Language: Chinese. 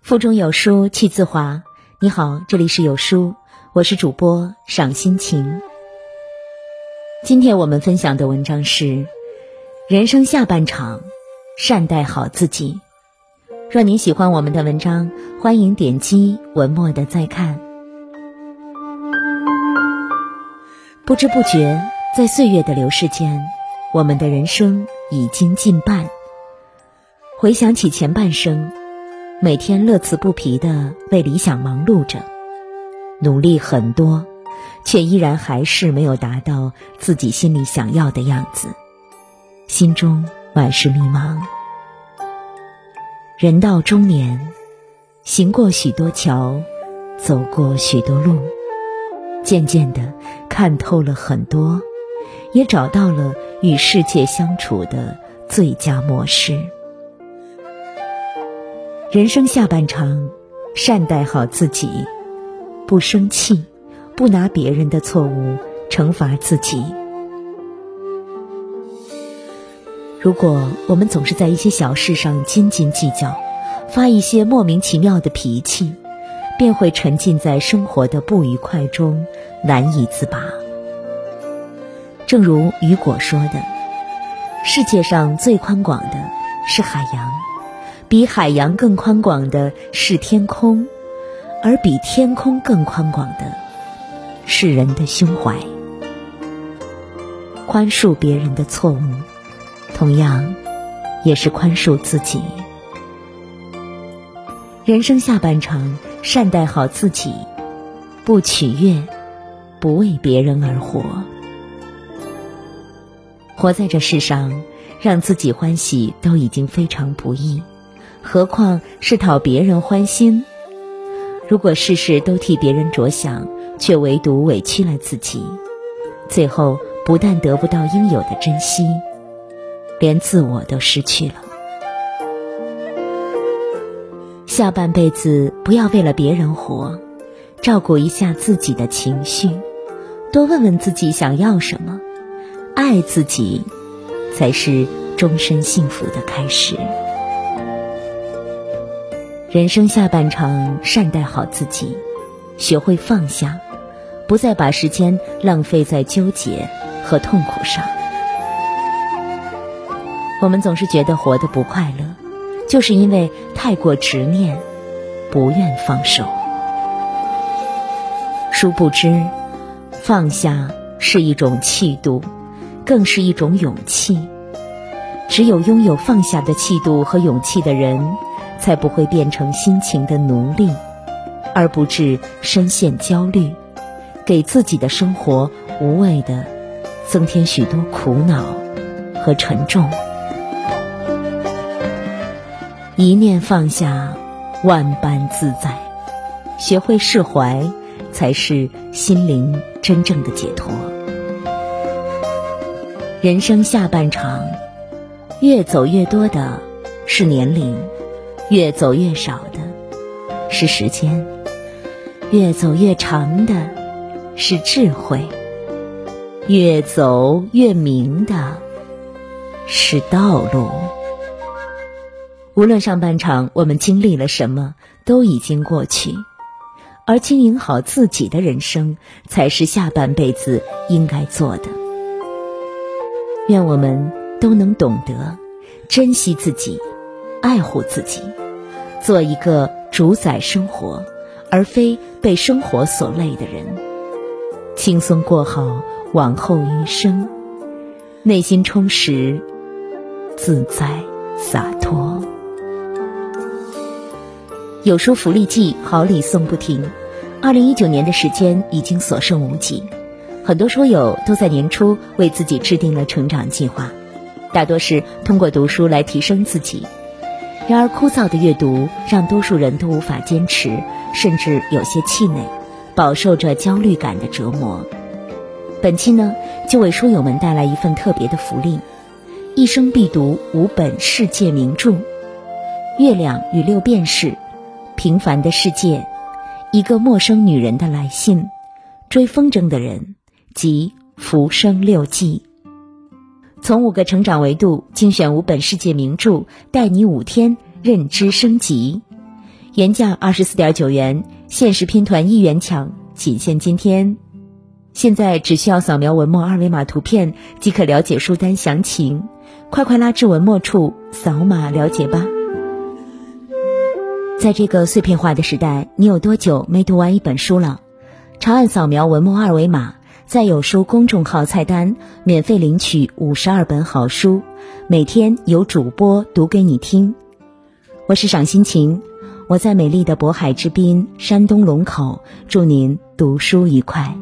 腹中有书气自华。你好，这里是有书，我是主播赏心情。今天我们分享的文章是：人生下半场，善待好自己。若您喜欢我们的文章，欢迎点击文末的再看。不知不觉，在岁月的流逝间，我们的人生已经近半。回想起前半生。每天乐此不疲的为理想忙碌着，努力很多，却依然还是没有达到自己心里想要的样子，心中满是迷茫。人到中年，行过许多桥，走过许多路，渐渐的看透了很多，也找到了与世界相处的最佳模式。人生下半场，善待好自己，不生气，不拿别人的错误惩罚自己。如果我们总是在一些小事上斤斤计较，发一些莫名其妙的脾气，便会沉浸在生活的不愉快中，难以自拔。正如雨果说的：“世界上最宽广的是海洋。”比海洋更宽广的是天空，而比天空更宽广的是人的胸怀。宽恕别人的错误，同样也是宽恕自己。人生下半场，善待好自己，不取悦，不为别人而活。活在这世上，让自己欢喜都已经非常不易。何况是讨别人欢心？如果事事都替别人着想，却唯独委屈了自己，最后不但得不到应有的珍惜，连自我都失去了。下半辈子不要为了别人活，照顾一下自己的情绪，多问问自己想要什么，爱自己，才是终身幸福的开始。人生下半场，善待好自己，学会放下，不再把时间浪费在纠结和痛苦上。我们总是觉得活得不快乐，就是因为太过执念，不愿放手。殊不知，放下是一种气度，更是一种勇气。只有拥有放下的气度和勇气的人。才不会变成心情的奴隶，而不致深陷焦虑，给自己的生活无谓的增添许多苦恼和沉重。一念放下，万般自在。学会释怀，才是心灵真正的解脱。人生下半场，越走越多的是年龄。越走越少的是时间，越走越长的是智慧，越走越明的是道路。无论上半场我们经历了什么，都已经过去，而经营好自己的人生，才是下半辈子应该做的。愿我们都能懂得珍惜自己。爱护自己，做一个主宰生活，而非被生活所累的人，轻松过好往后余生，内心充实、自在、洒脱。有书福利季，好礼送不停。二零一九年的时间已经所剩无几，很多书友都在年初为自己制定了成长计划，大多是通过读书来提升自己。然而，枯燥的阅读让多数人都无法坚持，甚至有些气馁，饱受着焦虑感的折磨。本期呢，就为书友们带来一份特别的福利：一生必读五本世界名著，《月亮与六便士》《平凡的世界》《一个陌生女人的来信》《追风筝的人》即《浮生六记》。从五个成长维度精选五本世界名著，带你五天认知升级。原价二十四点九元，限时拼团一元抢，仅限今天。现在只需要扫描文末二维码图片即可了解书单详情，快快拉至文末处扫码了解吧。在这个碎片化的时代，你有多久没读完一本书了？长按扫描文末二维码，在有书公众号菜单免费领取五十二本好书，每天有主播读给你听。我是赏心情，我在美丽的渤海之滨山东龙口，祝您读书愉快。